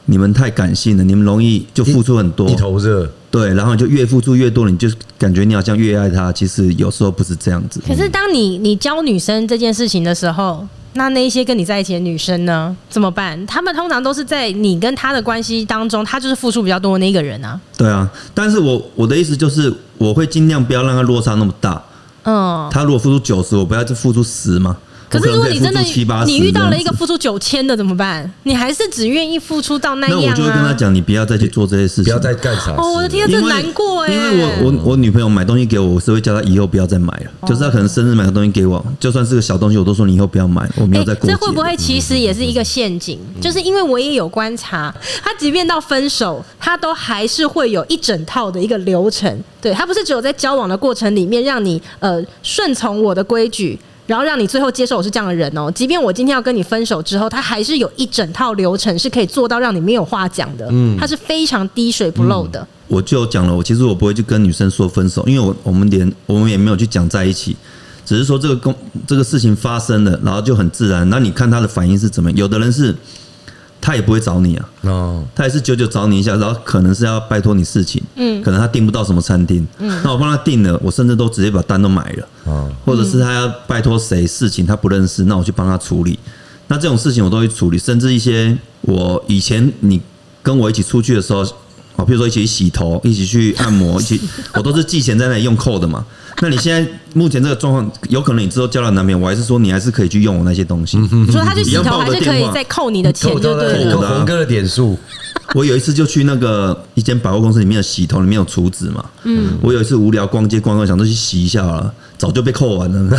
你们太感性了，你们容易就付出很多，一头热。对，然后就越付出越多，你就感觉你好像越爱他，其实有时候不是这样子。可是当你你教女生这件事情的时候。那那一些跟你在一起的女生呢？怎么办？他们通常都是在你跟他的关系当中，他就是付出比较多的那个人啊。对啊，但是我我的意思就是，我会尽量不要让他落差那么大。嗯，他如果付出九十，我不要就付出十嘛。可是如果你真的你遇到了一个付出九千的怎么办？你还是只愿意付出到那样？那我就会跟他讲，你不要再去做这些事情，不要再干啥。哦，我的天，这难过哎。因为我我我女朋友买东西给我，我是会叫她以后不要再买了。就是她可能生日买个东西给我，就算是个小东西，我都说你以后不要买，我没有再过。这会不会其实也是一个陷阱？就是因为我也有观察，他即便到分手，他都还是会有一整套的一个流程。对，他不是只有在交往的过程里面让你呃顺从我的规矩。然后让你最后接受我是这样的人哦，即便我今天要跟你分手之后，他还是有一整套流程是可以做到让你没有话讲的，嗯，他是非常滴水不漏的。我就讲了，我其实我不会去跟女生说分手，因为我我们连我们也没有去讲在一起，只是说这个公这个事情发生了，然后就很自然。那你看他的反应是怎么？有的人是。他也不会找你啊，哦，他也是久久找你一下，然后可能是要拜托你事情，嗯，可能他订不到什么餐厅，嗯，那我帮他订了，我甚至都直接把单都买了，哦，或者是他要拜托谁事情他不认识，那我去帮他处理，那这种事情我都会处理，甚至一些我以前你跟我一起出去的时候。好，比如说一起洗头，一起去按摩，一起，我都是寄钱在那里用扣的嘛。那你现在目前这个状况，有可能你之后交了男朋友，我还是说你还是可以去用我那些东西。你说他去洗头还是可以再扣你的钱，就对了。红哥的点数。我有一次就去那个一间百货公司里面的洗头，里面有储值嘛。嗯。我有一次无聊逛街逛逛，想说去洗一下了，早就被扣完了。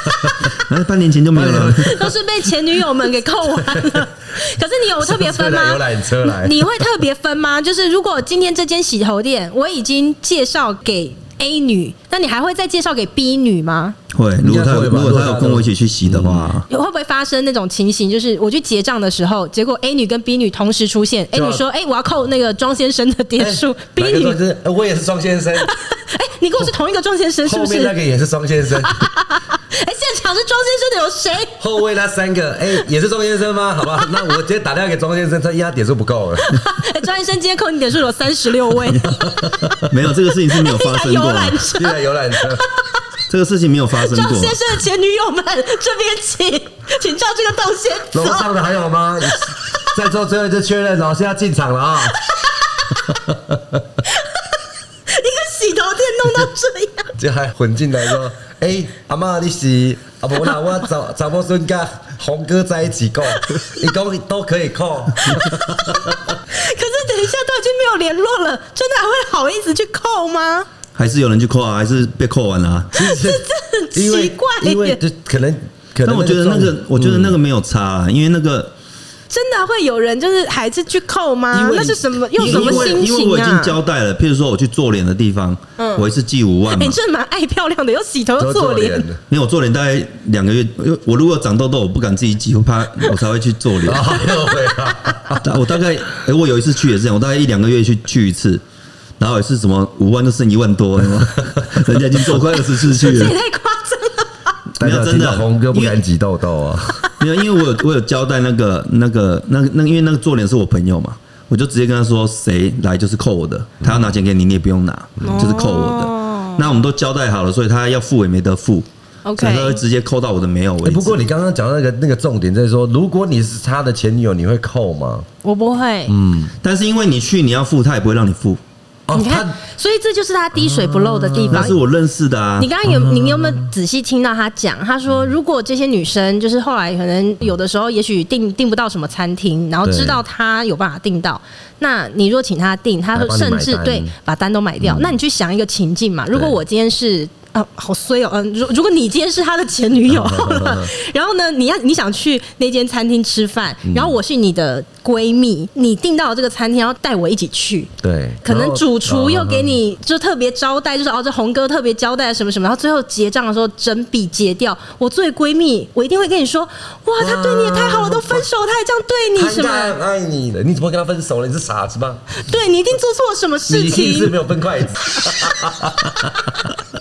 [LAUGHS] 那半年前就没有了，[LAUGHS] 都是被前女友们给扣完了。[LAUGHS] 可是你有特别分吗？[LAUGHS] 游览车来，你会特别分吗？就是如果今天这间洗头店我已经介绍给 A 女，那你还会再介绍给 B 女吗？会，如果他如果他要跟我一起去洗的话，会不会发生那种情形？就是我去结账的时候，结果 A 女跟 B 女同时出现，A 女说：“哎，我要扣那个庄先生的点数。”B 女是，[LAUGHS] 我也是庄先生。哎，你跟我是同一个庄先生，是不是？后面那个也是庄先生。哎，现场是庄先生的有谁？后位那三个，哎，也是庄先生吗？好吧，[LAUGHS] 那我直接打电话给庄先生，他压点数不够了。[LAUGHS] 哎，庄先生今天扣你点数有三十六位。[LAUGHS] 没有这个事情是没有发生过。现在游览车。这个事情没有发生过。庄先生的前女友们这边请，请照这个动线。楼上的还有吗？在做最后一次确认，老师要进场了啊！洗头店弄到这样，就还混进来说：“哎、欸，阿妈你洗，阿婆啦我找找波孙跟红哥在一起扣，你都都可以扣。[LAUGHS] ”可是等一下都已经没有联络了，真的还会好意思去扣吗？还是有人去扣啊？还是被扣完了、啊？[LAUGHS] 这这很奇怪因，因为就可能，可能但我觉得那个，我觉得那个没有差、啊，因为那个真的会有人就是还是去扣吗？那是什么？用什么心情啊？因为我已经交代了，譬如说我去做脸的地方，嗯，我一次寄五万。你真的蛮爱漂亮的，又洗头又做脸。[LAUGHS] 因为我做脸大概两个月，因为我如果长痘痘，我不敢自己挤，我怕 [LAUGHS] 我才会去做脸。[LAUGHS] 我大概，我有一次去也是这样，我大概一两个月去去一次。然然后也是什么五万就剩一万多，人家已经做快二十次去了，这也太夸张了吧？没有真的，红哥不敢挤痘痘啊。没有，因为我有我有交代那个那个那个那个，因为那个做脸是我朋友嘛，我就直接跟他说，谁来就是扣我的，他要拿钱给你，你也不用拿，就是扣我的。那我们都交代好了，所以他要付也没得付。OK，他会直接扣到我的没有为止。不过你刚刚讲那个那个重点就是说，如果你是他的前女友，你会扣吗？我不会。嗯，但是因为你去你要付，他也不会让你付。你看，所以这就是他滴水不漏的地方。那是我认识的啊。你刚刚有你有没有仔细听到他讲？他说，如果这些女生就是后来可能有的时候，也许订订不到什么餐厅，然后知道他有办法订到，那你若请他订，他甚至对把单都买掉。那你去想一个情境嘛，如果我今天是。啊，好衰哦！嗯，如如果你今天是他的前女友，[LAUGHS] [LAUGHS] 然后呢，你要你想去那间餐厅吃饭，然后我是你的闺蜜，你订到了这个餐厅，然后带我一起去，对，可能主厨又给你就特别招待，就是哦，这红哥特别交代什么什么，然后最后结账的时候整笔结掉，我作为闺蜜，我一定会跟你说，哇，他对你也太好了，都分手他还这样对你，是吗？爱你的，你怎么跟他分手了？你是傻子吗？对，你一定做错了什么事情？你是没有分筷子。[LAUGHS]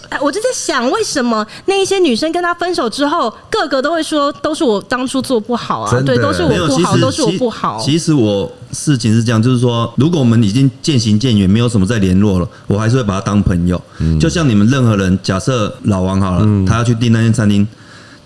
哎我就在想，为什么那一些女生跟他分手之后，个个都会说都是我当初做不好啊？对，都是我不好，都是我不好。其实我事情是这样，就是说，如果我们已经渐行渐远，没有什么再联络了，我还是会把他当朋友。就像你们任何人，假设老王好了，他要去订那间餐厅。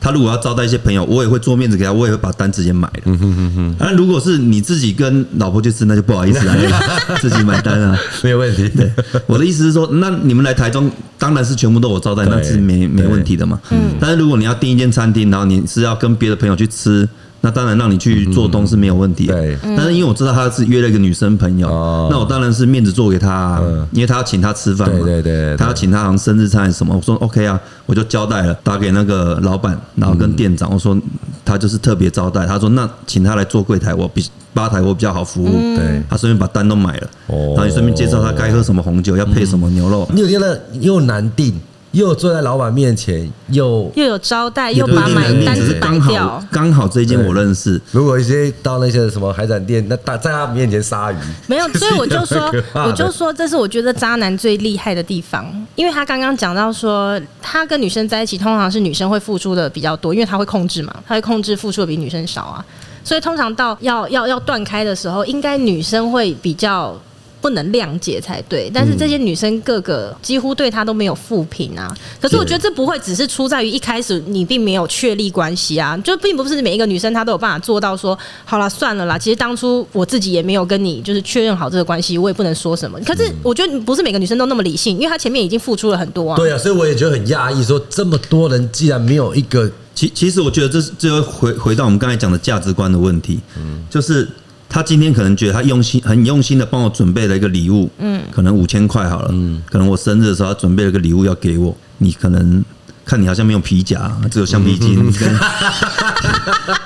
他如果要招待一些朋友，我也会做面子给他，我也会把单直接买了。嗯哼哼哼。那如果是你自己跟老婆去吃，那就不好意思了，[LAUGHS] 自己买单啊，[LAUGHS] 没有问题。对，我的意思是说，那你们来台中，当然是全部都我招待，那是没没问题的嘛。嗯。但是如果你要订一间餐厅，然后你是要跟别的朋友去吃。那当然让你去做东是没有问题的，对。但是因为我知道他是约了一个女生朋友，那我当然是面子做给他，因为他要请他吃饭嘛，对对对，他要请他好像生日餐什么，我说 OK 啊，我就交代了，打给那个老板，然后跟店长我说他就是特别招待，他说那请他来做柜台，我比吧台我比较好服务，对，他顺便把单都买了，然后也顺便介绍他该喝什么红酒，要配什么牛肉，你有觉得又难订。又坐在老板面前，又又有招待，又把买单子绑掉。刚好这一间我认识。如果一些到那些什么海产店，那大在他面前杀鱼，没有。所以我就说，[LAUGHS] 我就说，这是我觉得渣男最厉害的地方，因为他刚刚讲到说，他跟女生在一起，通常是女生会付出的比较多，因为他会控制嘛，他会控制付出的比女生少啊。所以通常到要要要断开的时候，应该女生会比较。不能谅解才对，但是这些女生个个几乎对他都没有负评啊。可是我觉得这不会只是出在于一开始你并没有确立关系啊，就并不是每一个女生她都有办法做到说好了算了啦。其实当初我自己也没有跟你就是确认好这个关系，我也不能说什么。可是我觉得不是每个女生都那么理性，因为她前面已经付出了很多啊。对啊，所以我也觉得很压抑，说这么多人既然没有一个，其其实我觉得这是这回回到我们刚才讲的价值观的问题，嗯，就是。他今天可能觉得他用心很用心的帮我准备了一个礼物，嗯，可能五千块好了，嗯，可能我生日的时候他准备了个礼物要给我，你可能。看你好像没有皮夹，只有橡皮筋，[LAUGHS] 跟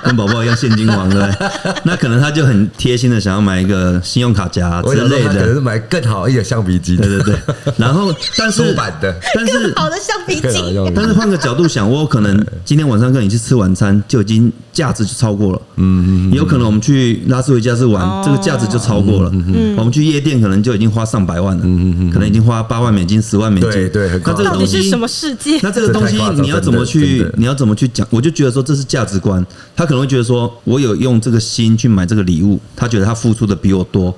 [LAUGHS] 跟宝宝一样现金王对，[LAUGHS] 那可能他就很贴心的想要买一个信用卡夹之类的，可能是买更好一点橡皮筋，对对对。然后但是版的，但是好的橡皮筋，但是换个角度想，我可能今天晚上跟你去吃晚餐就已经价值就超过了，嗯嗯，有可能我们去拉斯维加斯玩，这个价值就超过了，嗯，我们去夜店可能就已经花上百万了，嗯嗯可能已经花八万美金、十万美金，对对，那这个东西是什么世界？那这个东西。你要怎么去？你要怎么去讲？我就觉得说这是价值观。他可能会觉得说，我有用这个心去买这个礼物，他觉得他付出的比我多。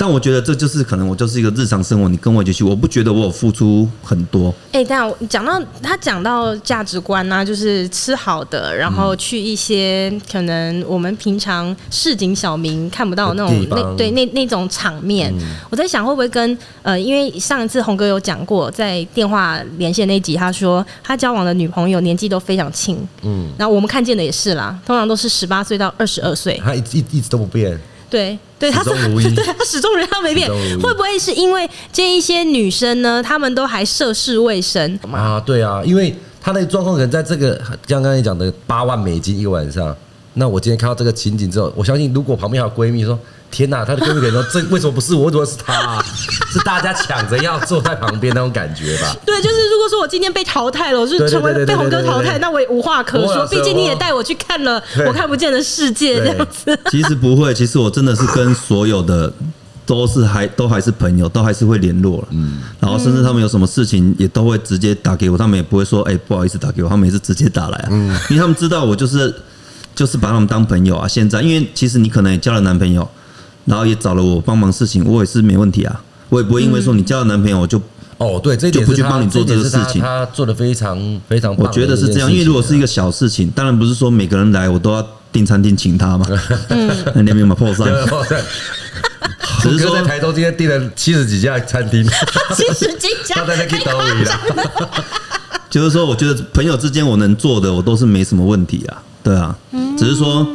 但我觉得这就是可能我就是一个日常生活，你跟我一起去，我不觉得我有付出很多。哎，但讲到他讲到价值观啊，就是吃好的，然后去一些可能我们平常市井小民看不到那种那对那那种场面，我在想会不会跟呃，因为上一次红哥有讲过，在电话连线那集，他说他交往的女朋友年纪都非常轻，嗯，然后我们看见的也是啦，通常都是十八岁到二十二岁，他一一一直都不变。对，对，他是对，他始终人他没变，会不会是因为这一些女生呢？她们都还涉世未深啊？对啊，因为他那个状况可能在这个像刚刚你讲的八万美金一个晚上，那我今天看到这个情景之后，我相信如果旁边还有闺蜜说。天哪，她的闺蜜可能说：“这为什么不是我？为什么是她啊？[LAUGHS] 是大家抢着要坐在旁边那种感觉吧？”对，就是如果说我今天被淘汰了，我是成为被红哥淘汰，那我也无话可说。毕竟你也带我去看了我看不见的世界，这样子。其实不会，其实我真的是跟所有的都是还都还是朋友，都还是会联络了。嗯，然后甚至他们有什么事情也都会直接打给我，他们也不会说哎、欸、不好意思打给我，他们也是直接打来啊。嗯，因为他们知道我就是就是把他们当朋友啊。现在因为其实你可能也交了男朋友，然后也找了我帮忙事情，我也是没问题啊。我也不会因为说你交了男朋友我就哦对，这就不去帮你做这个事情。他做的非常非常，我觉得是这样。因为如果是一个小事情，当然不是说每个人来我都要订餐厅请他嘛。[LAUGHS] 嗯，那边嘛破散。只是说在台中今天订了七十几家餐厅，[LAUGHS] 七十几家，他在那里兜里了。就是说，我觉得朋友之间我能做的，我都是没什么问题啊。对啊，只是说，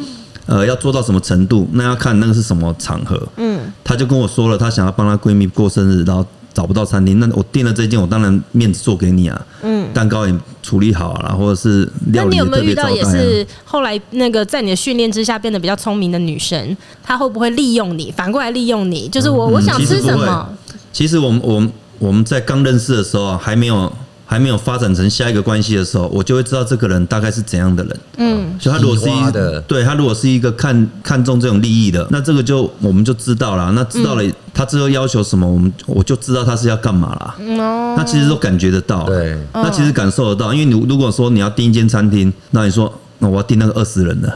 呃，要做到什么程度，那要看那个是什么场合。嗯，她就跟我说了，她想要帮她闺蜜过生日，然后。找不到餐厅，那我订了这件，我当然面子做给你啊。嗯，蛋糕也处理好了，或者是。那你有没有遇到也是后来那个在你的训练之下变得比较聪明的女生？她会不会利用你，反过来利用你？就是我我想吃什么？其实我们我们我们在刚认识的时候啊，还没有。还没有发展成下一个关系的时候，我就会知道这个人大概是怎样的人。嗯，所以他如果是一个，对他如果是一个看看重这种利益的，那这个就我们就知道了。那知道了他之后要求什么，我们我就知道他是要干嘛了。哦，那其实都感觉得到。对，那其实感受得到，因为你如果说你要订一间餐厅，那你说那我要订那个二十人的。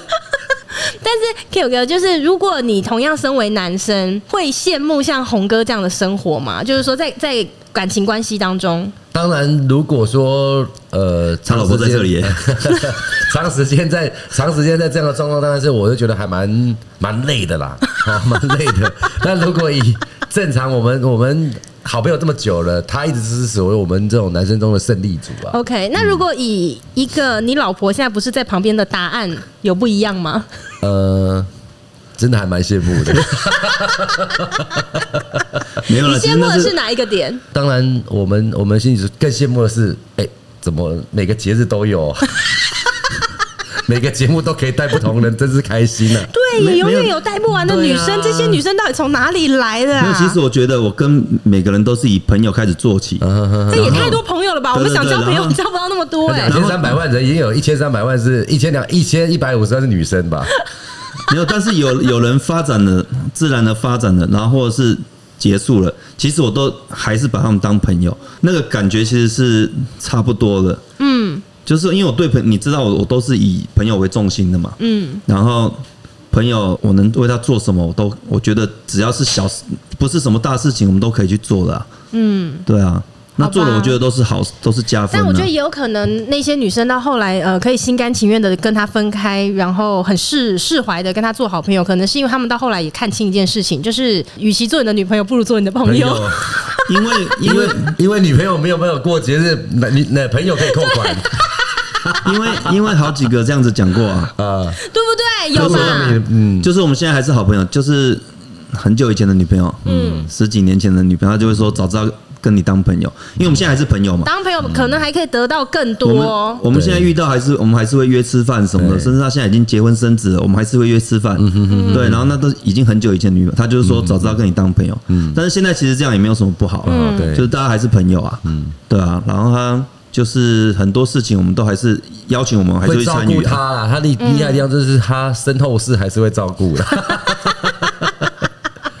但是 Q 哥，就是如果你同样身为男生，会羡慕像红哥这样的生活吗？就是说在，在在感情关系当中，当然，如果说呃，他老婆在这里，[LAUGHS] 长时间在长时间在这样的状况，当然是我就觉得还蛮蛮累的啦，[LAUGHS] 蛮累的。那如果以正常，我们我们。好朋友这么久了，他一直是所谓我们这种男生中的胜利组啊。OK，那如果以一个你老婆现在不是在旁边的答案有不一样吗？呃，真的还蛮羡慕的。[LAUGHS] 没有了，你羡慕的是哪一个点？当然，我们我们心里更羡慕的是，哎，怎么每个节日都有？每个节目都可以带不同人，真是开心啊！[LAUGHS] 对，也永远有带不完的女生。这些女生到底从哪里来的啊？其实我觉得我跟每个人都是以朋友开始做起。[LAUGHS] 这也太多朋友了吧？我们想交朋友 [LAUGHS] 交不到那么多哎。两千三百万人，也有一千三百万是一千两一千一百五十万是女生吧？没有，但是有有人发展了，自然的发展了，然后或者是结束了。其实我都还是把他们当朋友，那个感觉其实是差不多的。嗯。就是因为我对朋，你知道我我都是以朋友为重心的嘛，嗯，然后朋友我能为他做什么，我都我觉得只要是小事，不是什么大事情，我们都可以去做的，嗯，对啊，那做的我觉得都是好，都是加分。但我觉得也有可能那些女生到后来呃，可以心甘情愿的跟他分开，然后很释释怀的跟他做好朋友，可能是因为他们到后来也看清一件事情，就是与其做你的女朋友，不如做你的朋友。因为 [LAUGHS] 因为因为女朋友没有没有过节日，那你那朋友可以扣款。因为因为好几个这样子讲过啊，啊，对不对？有吗？嗯，就是我们现在还是好朋友，就是很久以前的女朋友，嗯，十几年前的女朋友，她就会说早知道跟你当朋友，因为我们现在还是朋友嘛。当朋友可能还可以得到更多。我们我们现在遇到还是我们还是会约吃饭什么的，甚至他现在已经结婚生子了，我们还是会约吃饭。对，然后那都已经很久以前的女友，他就是说早知道跟你当朋友。嗯，但是现在其实这样也没有什么不好了，对，就是大家还是朋友啊。嗯，对啊，然后他。就是很多事情，我们都还是邀请我们，还是会参与他啦。他厉厉害的地方就是他身后事还是会照顾的。[LAUGHS]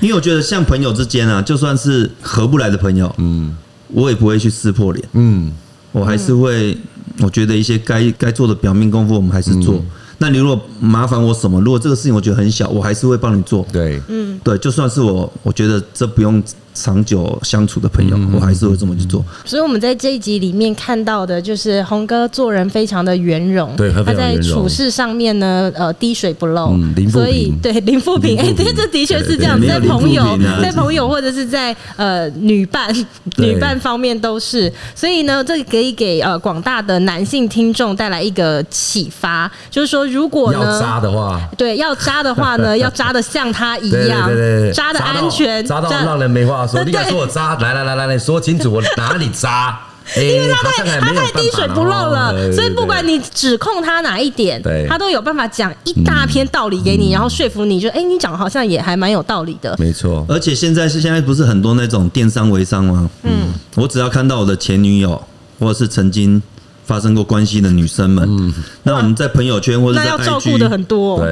因为我觉得像朋友之间啊，就算是合不来的朋友，嗯，我也不会去撕破脸，嗯，我还是会，我觉得一些该该做的表面功夫，我们还是做。那你如果麻烦我什么，如果这个事情我觉得很小，我还是会帮你做。对，嗯，对，就算是我，我觉得这不用长久相处的朋友，我还是会这么去做。所以我们在这一集里面看到的，就是洪哥做人非常的圆融，对，他在处事上面呢，呃，滴水不漏，所以对林富平，哎，这这的确是这样，在朋友，在朋友或者是在呃女伴女伴方面都是。所以呢，这可以给呃广大的男性听众带来一个启发，就是说。如果呢，要渣的话，对，要渣的话呢，[LAUGHS] 要渣的像他一样，对对对，渣的安全，渣到让人没话话说，你敢说我渣？来来来来来，说清楚，我哪里渣？[LAUGHS] 因为他太他太滴水不漏了，所以不管你指控他哪一点，他都有办法讲一大篇道理给你，然后说服你，就哎，你讲好像也还蛮有道理的。没错，而且现在是现在不是很多那种电商微商吗？嗯，我只要看到我的前女友或者是曾经发生过关系的女生们，嗯，那我们在朋友圈或者在 IG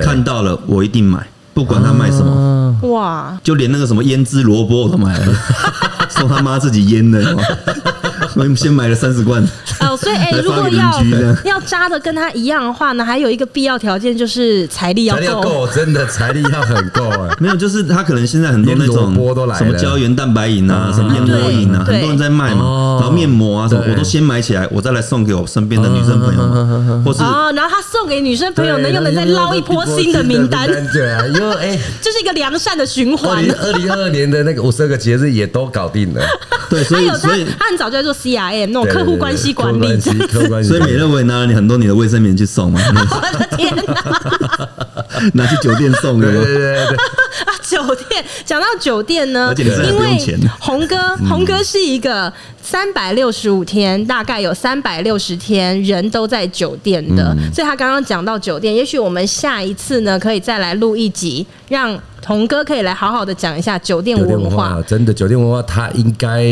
看到了，我一定买，不管他卖什么。哇，就连那个什么腌制萝卜我都买了，[LAUGHS] 送他妈自己腌的。我们先买了三十罐。哦，所以哎，如果要要扎的跟他一样的话呢，还有一个必要条件就是财力要够，[LAUGHS] 真的财力要很够。哎。没有，就是他可能现在很多那种什么胶原蛋白饮啊，什么燕窝饮啊，很多人在卖嘛。然后面膜啊什么，我都先买起来，我再来送给我身边的女生朋友。们，或是啊，然后他送给女生朋友呢，又能再捞一波新的名单，对啊，因为哎，[LAUGHS] 这是一个良善的循环。二零二二年的那个五十二个节日也都搞定了，对，所以所以他很早就在做。CRM 那种客户关系管理，所以美乐伟拿了你很多你的卫生棉去送吗？[LAUGHS] 我的天哪！[LAUGHS] 拿去酒店送的。对对对啊，酒店讲到酒店呢，因为红哥红哥是一个三百六十五天，大概有三百六十天人都在酒店的，所以他刚刚讲到酒店，也许我们下一次呢可以再来录一集，让童哥可以来好好的讲一下酒店文化。真的酒店文化，他应该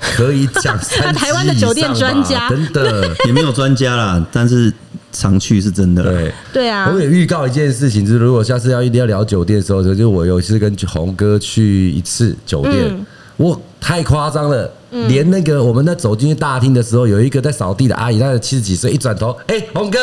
可以讲。他 [LAUGHS] 台湾的酒店专家，真的也没有专家啦，但是。常去是真的，对。对啊。我也预告一件事情，就是如果下次要一定要聊酒店的时候，就我有一次跟红哥去一次酒店，哇，太夸张了，连那个我们在走进去大厅的时候，有一个在扫地的阿姨，她七十几岁，一转头，哎，红哥。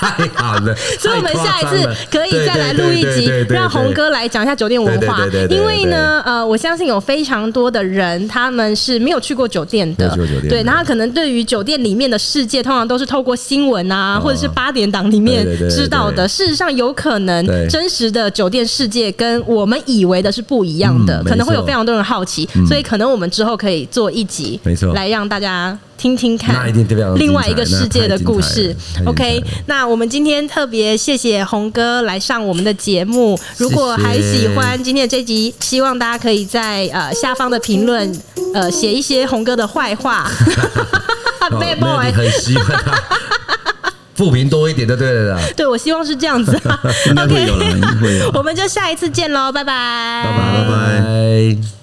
太好了，[LAUGHS] 所以我们下一次可以再来录一集，让红哥来讲一下酒店文化。因为呢，呃，我相信有非常多的人他们是没有去过酒店的，对，然后可能对于酒店里面的世界，通常都是透过新闻啊，或者是八点档里面知道的。事实上，有可能真实的酒店世界跟我们以为的是不一样的，可能会有非常多人好奇，所以可能我们之后可以做一集，没错，来让大家。听听看，另外一个世界的故事。OK，那我们今天特别谢谢红哥来上我们的节目。如果还喜欢今天的这集，希望大家可以在呃下方的评论 [LAUGHS] 呃写一些红哥的坏话。[LAUGHS] Bad boy，很喜欢他，[LAUGHS] 负评多一点就对了啦。对，我希望是这样子。OK，会有了，会有。我们就下一次见喽，拜拜，拜拜，拜拜。